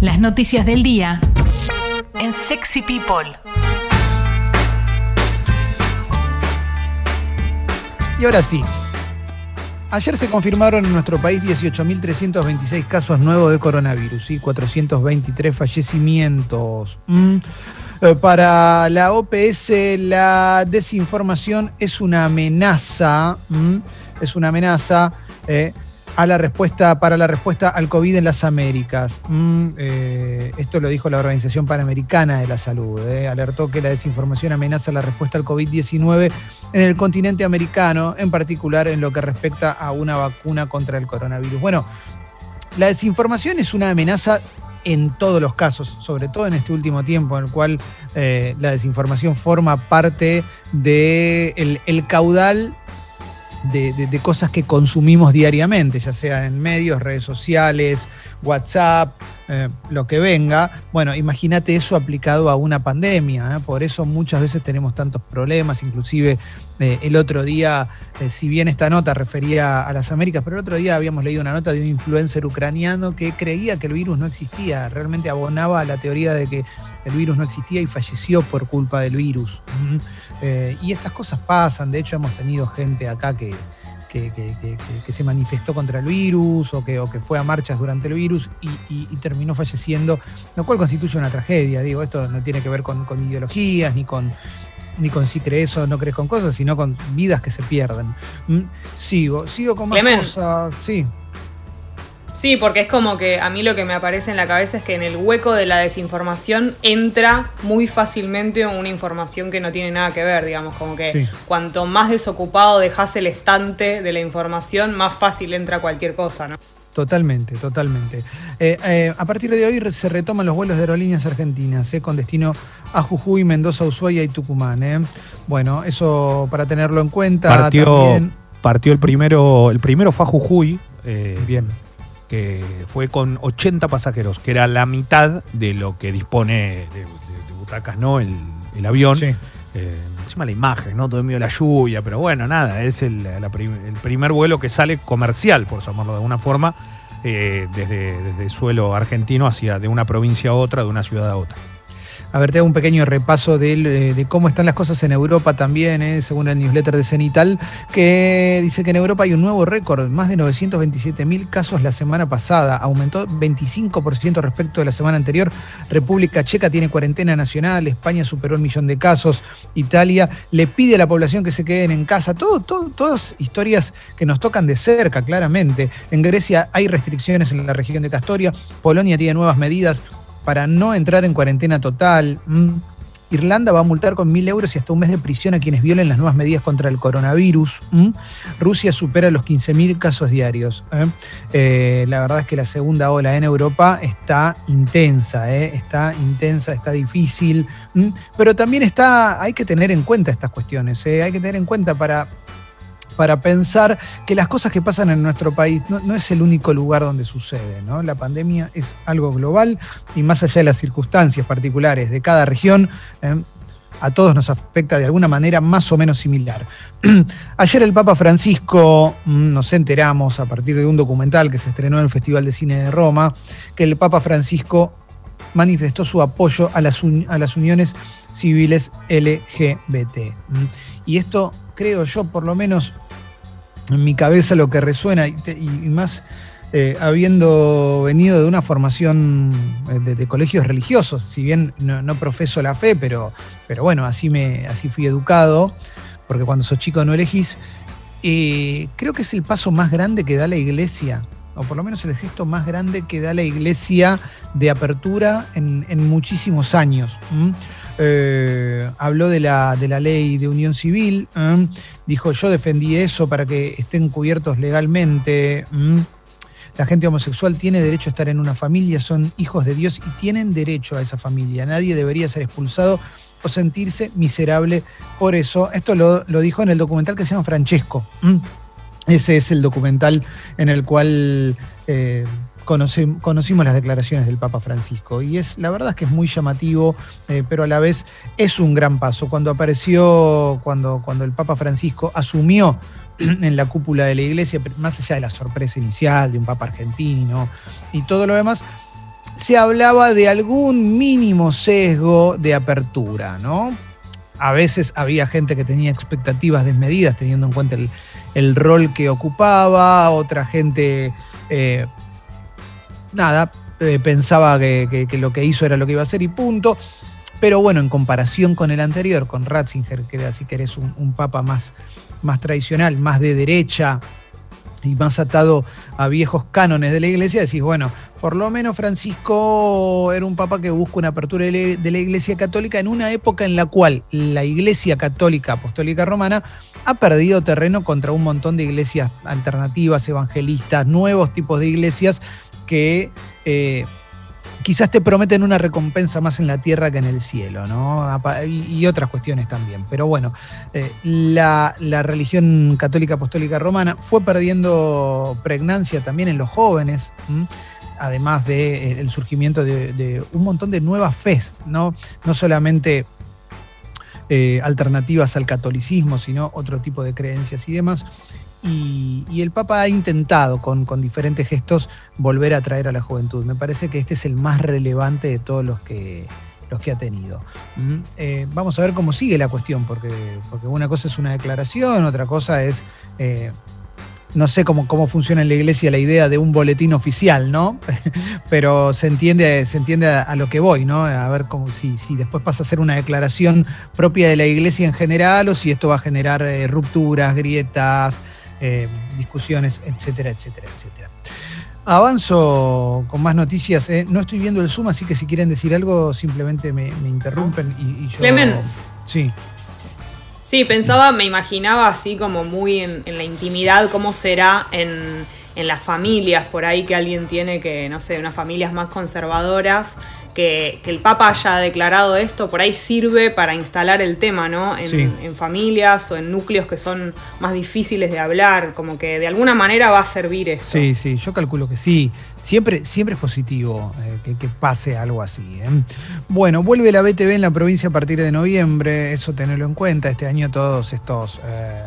Las noticias del día en Sexy People. Y ahora sí. Ayer se confirmaron en nuestro país 18.326 casos nuevos de coronavirus y 423 fallecimientos. Mm. Eh, Para la OPS la desinformación es una amenaza, es una amenaza eh, a la respuesta, para la respuesta al COVID en las Américas. Mm, eh, esto lo dijo la Organización Panamericana de la Salud. eh. Alertó que la desinformación amenaza la respuesta al COVID-19 en el continente americano, en particular en lo que respecta a una vacuna contra el coronavirus. Bueno, la desinformación es una amenaza en todos los casos, sobre todo en este último tiempo en el cual eh, la desinformación forma parte del el caudal de, cosas que consumimos diariamente, ya sea en medios, redes sociales, WhatsApp, eh, lo que venga. Bueno, imagínate eso aplicado a una pandemia. ¿eh? Por eso muchas veces tenemos tantos problemas, inclusive eh, el otro día, si bien esta nota refería a las Américas, pero el otro día habíamos leído una nota de un influencer ucraniano que creía que el virus no existía, realmente abonaba a la teoría de que el virus no existía y falleció por culpa del virus. Eh, y estas cosas pasan, de hecho hemos tenido gente acá que, que, que- que- se manifestó contra el virus o que, o que fue a marchas durante el virus y, y- y terminó falleciendo, lo cual constituye una tragedia. Digo, esto no tiene que ver con, con ideologías ni con, ni con si crees o no crees con cosas, sino con vidas que se pierden. Mm, Sigo, sigo con más cosas. Sí. Sí, porque es como que a mí lo que me aparece en la cabeza es que en el hueco de la desinformación entra muy fácilmente una información que no tiene nada que ver, digamos, como que Sí. cuanto más desocupado dejas el estante de la información, más fácil entra cualquier cosa, ¿no? Totalmente, totalmente. Eh, eh, a partir de hoy se retoman los vuelos de aerolíneas argentinas, eh, con destino a Jujuy, Mendoza, Ushuaia y Tucumán. eh. Bueno, eso para tenerlo en cuenta. Partió, también. partió el primero, el primero fue a Jujuy, eh, Bien, que fue con 80 pasajeros, que era la mitad de lo que dispone de, de- de butacas, ¿no? El, el avión. sí. Eh, encima la imagen, ¿no? Todo en medio de la lluvia, pero bueno, nada, es el, la prim- el primer vuelo que sale comercial, por llamarlo de alguna forma, eh, desde, desde suelo argentino hacia de una provincia a otra, de una ciudad a otra. A ver, te hago un pequeño repaso eh, de, cómo están las cosas en Europa también, eh, según el newsletter de Cenital, que dice que en Europa hay un nuevo récord, más de 927 mil casos la semana pasada, aumentó 25% respecto de la semana anterior. República Checa tiene cuarentena nacional, España superó el millón de casos, Italia le pide a la población que se queden en casa, todo, todas historias que nos tocan de cerca, claramente. En Grecia hay restricciones en la región de Castoria, Polonia tiene nuevas medidas para no entrar en cuarentena total. Mm. Irlanda va a multar con mil euros y hasta un mes de prisión a quienes violen las nuevas medidas contra el coronavirus. Mm. Rusia supera los 15.000 casos diarios. ¿eh? Eh, la verdad es que la segunda ola en Europa está intensa, ¿eh? está intensa, está difícil, Mm. pero también está, hay que tener en cuenta estas cuestiones, hay que tener en cuenta para, para pensar que las cosas que pasan en nuestro país no, es el único lugar donde sucede. ¿no? La pandemia es algo global y más allá de las circunstancias particulares de cada región, eh, a todos nos afecta de alguna manera más o menos similar. Ayer el Papa Francisco, mm, nos enteramos a partir de un documental que se estrenó en el Festival de Cine de Roma, que el Papa Francisco manifestó su apoyo a las, a las uniones civiles LGBT. Mm. Y esto, creo yo, por lo menos en mi cabeza lo que resuena, y, más eh, habiendo venido de una formación eh, de, colegios religiosos, si bien no, profeso la fe, pero, pero bueno, así, me, así fui educado, porque cuando sos chico no elegís, eh, creo que es el paso más grande que da la iglesia, o por lo menos el gesto más grande que da la iglesia de apertura en, en muchísimos años. habló de la, de la ley de unión civil. Dijo yo defendí eso para que estén cubiertos legalmente. La gente homosexual tiene derecho a estar en una familia, son hijos de Dios y tienen derecho a esa familia. Nadie debería ser expulsado o sentirse miserable por eso. Esto lo, lo dijo en el documental que se llama Francesco. Ese es el documental en el cual eh, conocimos las declaraciones del Papa Francisco. Y es, la verdad es que es muy llamativo, eh, pero a la vez es un gran paso. Cuando apareció, cuando, cuando el Papa Francisco asumió en la cúpula de la iglesia, más allá de la sorpresa inicial de un Papa argentino y todo lo demás, se hablaba de algún mínimo sesgo de apertura, ¿no? A veces había gente que tenía expectativas desmedidas teniendo en cuenta el, rol que ocupaba, otra gente, eh, nada, eh, pensaba que, lo que hizo era lo que iba a hacer y punto. Pero bueno, en comparación con el anterior, con Ratzinger, que era, si querés, un, un papa más, más tradicional, más de derecha, y más atado a viejos cánones de la iglesia, decís, bueno, por lo menos Francisco era un papa que busca una apertura de la iglesia católica en una época en la cual la iglesia católica apostólica romana ha perdido terreno contra un montón de iglesias alternativas, evangelistas, nuevos tipos de iglesias que... Eh, quizás te prometen una recompensa más en la tierra que en el cielo, ¿no? Y, otras cuestiones también. Pero bueno, eh, la, religión católica apostólica romana fue perdiendo pregnancia también en los jóvenes. además del eh, surgimiento de, un montón de nuevas fes, no, no solamente alternativas al catolicismo, sino otro tipo de creencias y demás. Y, el Papa ha intentado con, diferentes gestos volver a traer a la juventud. Me parece que este es el más relevante de todos los que, los que ha tenido. Mm, eh, vamos a ver cómo sigue la cuestión, porque, porque una cosa es una declaración, otra cosa es, eh, no sé cómo, cómo funciona en la iglesia la idea de un boletín oficial, ¿no? Pero se entiende, se entiende a, lo que voy, ¿no? A ver cómo, si, si, después pasa a ser una declaración propia de la iglesia en general o si esto va a generar eh, rupturas, grietas. Eh, discusiones, etcétera, etcétera, etcétera. Avanzo con más noticias. Eh. No estoy viendo el Zoom, así que si quieren decir algo, simplemente me, interrumpen y, yo. Sí. Sí, pensaba, me imaginaba así como muy en, la intimidad, cómo será en, en, las familias, por ahí que alguien tiene que, no sé, unas familias más conservadoras que, el Papa haya declarado esto, por ahí sirve para instalar el tema, ¿no? En, familias o en núcleos que son más difíciles de hablar, como que de alguna manera va a servir esto. Sí, sí, yo calculo que sí. Siempre, siempre es positivo eh, que, pase algo así. ¿eh? Bueno, vuelve la BTV en la provincia a partir de noviembre, eso tenerlo en cuenta. Este año todos estos... Eh,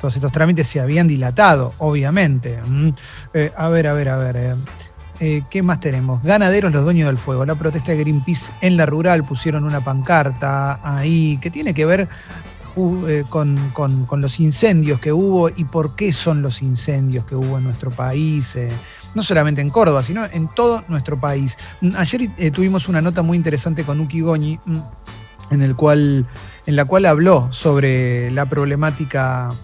todos estos trámites se habían dilatado, obviamente. a ver, a ver, a ver. Eh, ¿Qué más tenemos? Ganaderos, los dueños del fuego. La protesta de Greenpeace en la rural pusieron una pancarta ahí que tiene que ver eh, con, los incendios que hubo y por qué son los incendios que hubo en nuestro país. Eh, no solamente en Córdoba, sino en todo nuestro país. Mm, ayer tuvimos una nota muy interesante con Uki Goñi, mm, en, en la cual habló sobre la problemática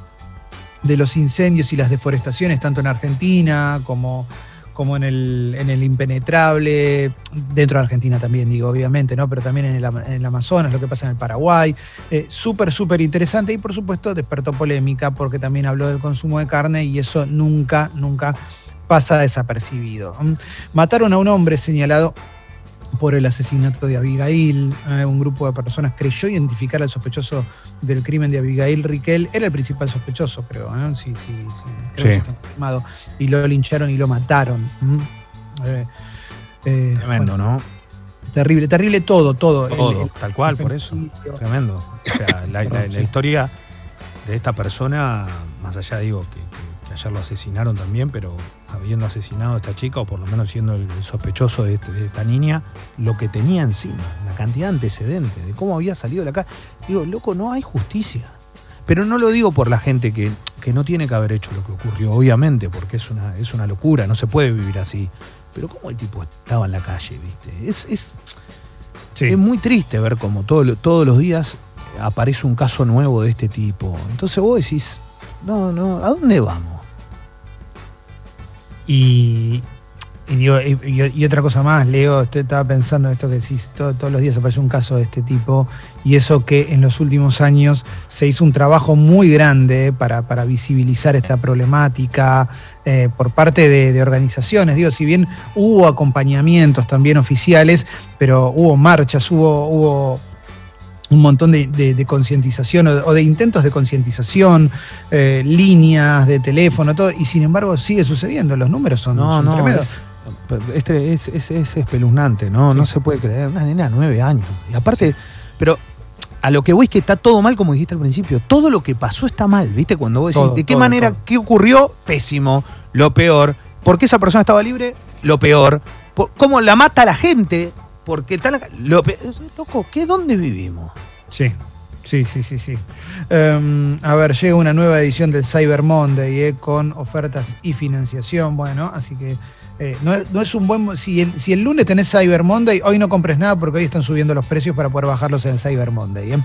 de los incendios y las deforestaciones, tanto en Argentina como como en el, en el impenetrable, dentro de Argentina también, digo, obviamente, ¿no? Pero también en el, Amazonas, lo que pasa en el Paraguay. Eh, súper, súper interesante y por supuesto despertó polémica porque también habló del consumo de carne y eso nunca, nunca pasa desapercibido. Mataron a un hombre señalado por el asesinato de Abigail. Eh, un grupo de personas creyó identificar al sospechoso del crimen de Abigail Riquel. Era el principal sospechoso, creo. ¿eh? Sí, sí, sí. Creo Que está Y lo lincharon y lo mataron. Eh, Tremendo, ¿no? Terrible, terrible todo, todo. Todo, tal cual, por eso. Tremendo. O sea, la, historia de esta persona, más allá, digo, que ayer lo asesinaron también, pero habiendo asesinado a esta chica, o por lo menos siendo el sospechoso de, este, esta niña, lo que tenía encima, la cantidad de antecedentes, de cómo había salido de la casa. Digo, loco, no hay justicia. Pero no lo digo por la gente que, no tiene que haber hecho lo que ocurrió, obviamente, porque es una, es una locura, no se puede vivir así. Pero cómo el tipo estaba en la calle, ¿viste? Es, es, es muy triste ver cómo todos los días aparece un caso nuevo de este tipo. Entonces vos decís, no, no, ¿a dónde vamos? Y, y, otra cosa más, Leo, estaba pensando en esto que decís, todos los días aparece un caso de este tipo, y eso que en los últimos años se hizo un trabajo muy grande para, visibilizar esta problemática eh, por parte de, organizaciones. Digo, si bien hubo acompañamientos también oficiales, pero hubo marchas, hubo, hubo un montón de, concientización o, de intentos de concientización, eh, líneas de teléfono, todo, y sin embargo sigue sucediendo, los números son, no, no, tremendos. Este es, es, espeluznante, ¿no? No se puede creer, una nena de nueve años. Y aparte, pero a lo que voy es que está todo mal, como dijiste al principio. Todo lo que pasó está mal, ¿viste? Cuando vos decís, ¿de qué manera, qué ocurrió? Pésimo, lo peor. ¿Por qué esa persona estaba libre? Lo peor cómo la mata la gente, porque tal, loco, ¿qué dónde vivimos? Sí. Sí, sí, sí, sí. Em, a ver, llega una nueva edición del Cyber Monday eh, con ofertas y financiación. Bueno, así que eh, no, es un buen. Si el, si el lunes tenés Cyber Monday, hoy no compres nada porque hoy están subiendo los precios para poder bajarlos en Cyber Monday. ¿eh?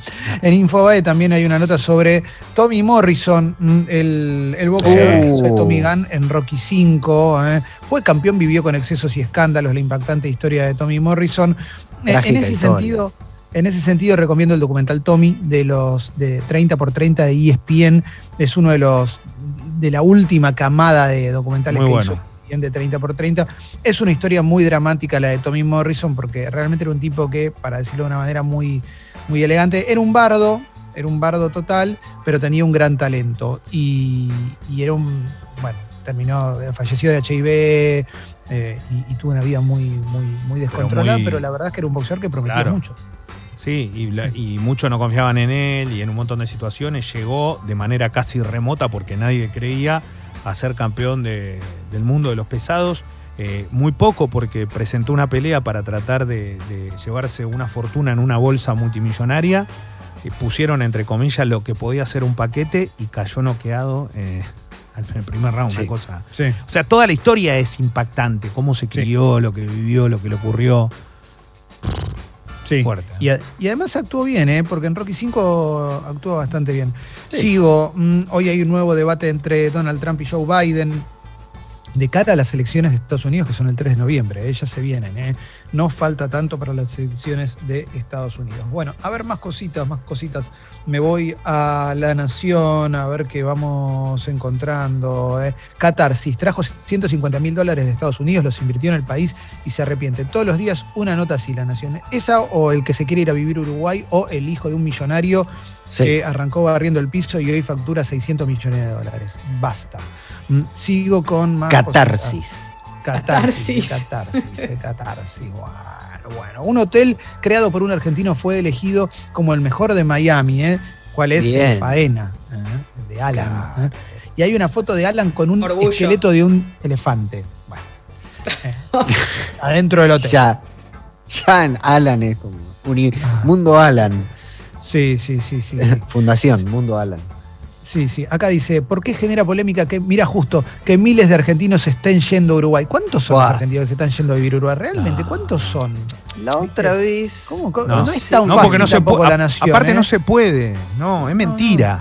En Infobae también hay una nota sobre Tommy Morrison, mm, el, el boxeador que hizo de Tommy Gunn en Rocky 5. ¿eh? Fue campeón, vivió con excesos y escándalos la impactante historia de Tommy Morrison. en ese sentido. En ese sentido, recomiendo el documental Tommy de los de 30 por 30 de ESPN. Es uno de los de la última camada de documentales que hizo de 30 por 30. Es una historia muy dramática la de Tommy Morrison, porque realmente era un tipo que, para decirlo de una manera muy, muy elegante, era un bardo, era un bardo total, pero tenía un gran talento. Y, era un, bueno, terminó, falleció de HIV eh, y, tuvo una vida muy, muy, muy descontrolada, pero, la verdad es que era un boxeador que prometía mucho. Sí, y, y, muchos no confiaban en él y en un montón de situaciones llegó de manera casi remota porque nadie creía a ser campeón del mundo de los pesados. Eh, muy poco porque presentó una pelea para tratar de, llevarse una fortuna en una bolsa multimillonaria. Eh, pusieron entre comillas lo que podía ser un paquete y cayó noqueado eh, en el primer round, una cosa. O sea, toda la historia es impactante, cómo se crió, lo que vivió, lo que le ocurrió. Sí. Fuerte. Y, además actuó bien, ¿eh? porque en Rocky 5 actuó bastante bien. Sigo, mm, hoy hay un nuevo debate entre Donald Trump y Joe Biden de cara a las elecciones de Estados Unidos, que son el 3 de noviembre, ellas se vienen, ¿eh? no falta tanto para las elecciones de Estados Unidos. Bueno, a ver más cositas, más cositas. Me voy a La Nación, a ver qué vamos encontrando. ¿eh? Catarsis trajo 150 mil dólares de Estados Unidos, los invirtió en el país y se arrepiente. Todos los días una nota así, La Nación. Esa o el que se quiere ir a vivir Uruguay o el hijo de un millonario que arrancó barriendo el piso y hoy factura 600 millones de dólares. Basta. Mm, sigo con más. Catarsis. Catarsis. Catarsis. Catarsis. Bueno, un hotel creado por un argentino fue elegido como el mejor de Miami, ¿eh? ¿Cuál es? El Faena, ¿eh? de Alan. ¿eh? Y hay una foto de Alan con un esqueleto de un elefante. Bueno. adentro del hotel. Ya, ya en Alan es como un ah. mundo Alan. Sí, sí, sí, sí. Fundación, Mundo Alan. Sí, sí. Acá dice, ¿por qué genera polémica que, mira justo, que miles de argentinos estén yendo a Uruguay? ¿Cuántos son los argentinos que se están yendo a vivir a Uruguay? ¿Realmente? ¿Cuántos son? La otra vez. ¿Cómo? No, es tan no, porque no se la nación. Aparte ¿eh? no se puede. No, es mentira.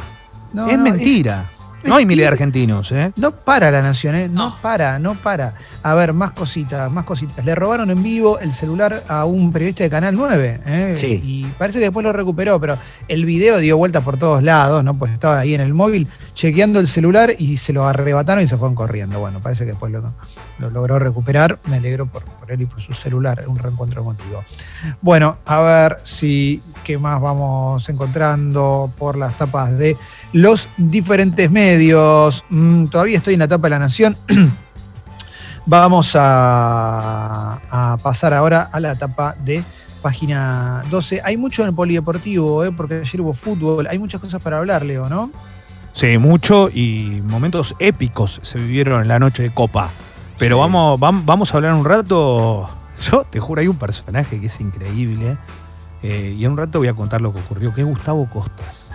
es mentira. No hay miles de argentinos, ¿eh? No para la nación, ¿eh? No. para, no para. A ver, más cositas, más cositas. Le robaron en vivo el celular a un periodista de Canal 9, ¿eh? Sí. Y parece que después lo recuperó, pero el video dio vuelta por todos lados, ¿no? Pues estaba ahí en el móvil chequeando el celular y se lo arrebataron y se fueron corriendo. Bueno, parece que después lo, lo logró recuperar. Me alegro por, por, él y por su celular, un reencuentro emotivo. Bueno, a ver si qué más vamos encontrando por las tapas de los diferentes medios. Mm, todavía estoy en la etapa de la Nación. Vamos a, pasar ahora a la etapa de página 12. Hay mucho en el polideportivo, ¿eh? porque ayer hubo fútbol. Hay muchas cosas para hablar, Leo, ¿no? Sí, mucho y momentos épicos se vivieron en la noche de Copa. Pero vamos, vamos a hablar un rato. Yo te juro, hay un personaje que es increíble. Eh, y en un rato voy a contar lo que ocurrió, que es Gustavo Costas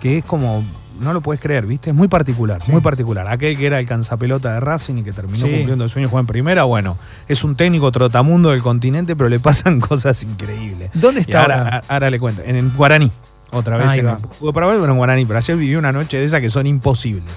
que es como, no lo puedes creer, ¿viste? Es muy particular, muy particular. Aquel que era el canzapelota de Racing y que terminó cumpliendo el sueño de jugar en primera, bueno, es un técnico trotamundo del continente, pero le pasan cosas increíbles. ¿Dónde está ahora? Ahora, le cuento, en el Guaraní, otra vez. en fútbol para ver, pero en Guaraní, pero ayer vivió una noche de esas que son imposibles.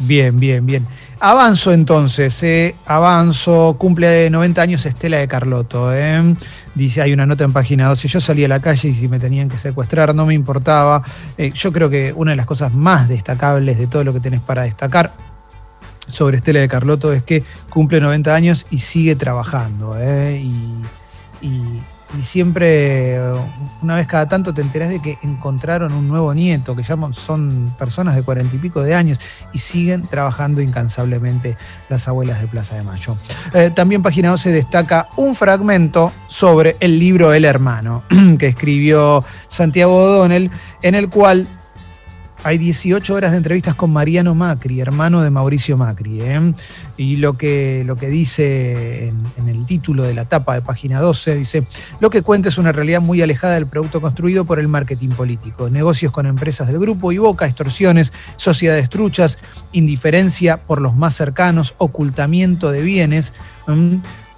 Bien, bien, bien. Avanzo entonces, eh. avanzo, cumple 90 años Estela de Carlotto. Eh. Dice, hay una nota en página 12, yo salí a la calle y si me tenían que secuestrar no me importaba. Eh, yo creo que una de las cosas más destacables de todo lo que tenés para destacar sobre Estela de Carlotto es que cumple 90 años y sigue trabajando. Eh. y y siempre, una vez cada tanto, te enterás de que encontraron un nuevo nieto, que ya son personas de cuarenta y pico de años y siguen trabajando incansablemente las abuelas de Plaza de Mayo. Eh, también Página 12 destaca un fragmento sobre el libro El Hermano, que escribió Santiago O'Donnell, en el cual hay 18 horas de entrevistas con Mariano Macri, hermano de Mauricio Macri. ¿eh? Y lo que, lo que dice en, el título de la tapa de página 12, dice, lo que cuenta es una realidad muy alejada del producto construido por el marketing político. Negocios con empresas del grupo y boca, extorsiones, sociedades truchas, indiferencia por los más cercanos, ocultamiento de bienes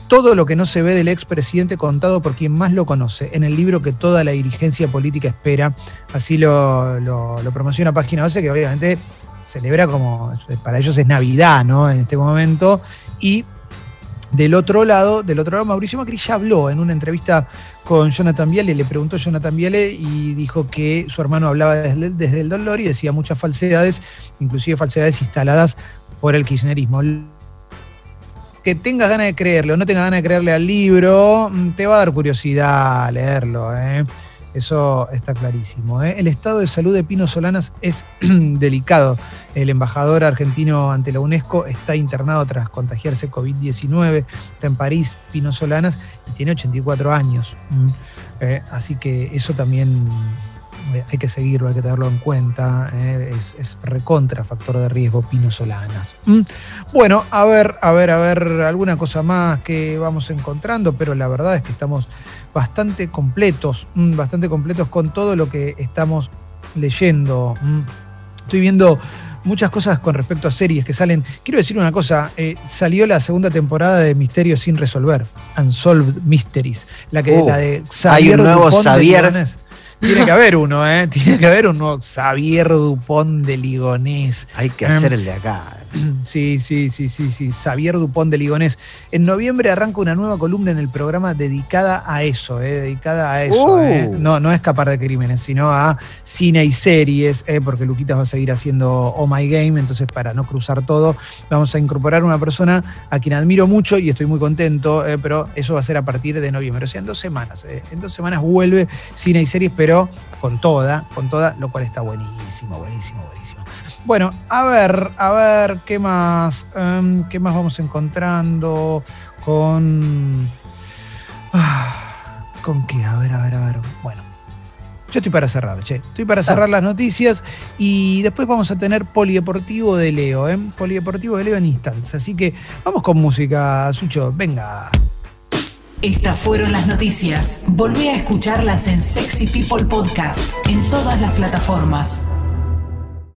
todo lo que no se ve del expresidente contado por quien más lo conoce, en el libro que toda la dirigencia política espera. Así lo, promociona Página 12, que obviamente celebra como, para ellos es Navidad, ¿no? En este momento. Y del otro lado, del otro lado, Mauricio Macri ya habló en una entrevista con Jonathan Viale, le preguntó Jonathan Viale y dijo que su hermano hablaba desde, desde el dolor y decía muchas falsedades, inclusive falsedades instaladas por el kirchnerismo que tengas ganas de creerle o no tengas ganas de creerle al libro, mm, te va a dar curiosidad leerlo. ¿eh? Eso está clarísimo. ¿eh? El estado de salud de Pino Solanas es delicado. El embajador argentino ante la UNESCO está internado tras contagiarse COVID-19. Está en París, Pino Solanas, y tiene 84 años. ¿eh? así que eso también hay que seguirlo, hay que tenerlo en cuenta. Eh, es, recontra factor de riesgo Pino Solanas. ¿Mm? Bueno, a ver, a ver, a ver, alguna cosa más que vamos encontrando, pero la verdad es que estamos bastante completos, bastante completos con todo lo que estamos leyendo. Estoy viendo muchas cosas con respecto a series que salen. Quiero decir una cosa, eh, salió la segunda temporada de Misterios sin resolver, Unsolved Mysteries, la que uh, la de Hay un nuevo Xavier. Tiene que haber uno, ¿eh? Tiene que haber uno Xavier Dupont de Ligonés. Hay que hacer el de acá. Sí, sí, sí, sí, sí. Xavier Dupont de Ligonés. En noviembre arranca una nueva columna en el programa dedicada a eso, ¿eh? dedicada a eso. ¿eh? Uh. No, no a escapar de crímenes, sino a cine y series, ¿eh? porque Luquitas va a seguir haciendo Oh My Game, entonces para no cruzar todo, vamos a incorporar una persona a quien admiro mucho y estoy muy contento, ¿eh? pero eso va a ser a partir de noviembre, o sea, en dos semanas. ¿eh? En dos semanas vuelve cine y series, pero con toda, con toda, lo cual está buenísimo, buenísimo, buenísimo. Bueno, a ver, a ver, ¿qué más? Em, ¿Qué más vamos encontrando con... Ah, ¿Con qué? A ver, a ver, a ver. Bueno, yo estoy para cerrar, che. Estoy para cerrar las noticias y después vamos a tener Polideportivo de Leo, ¿eh? Polideportivo de Leo en instantes. Así que vamos con música, Sucho, venga. Estas fueron las noticias. Volví a escucharlas en Sexy People Podcast, en todas las plataformas.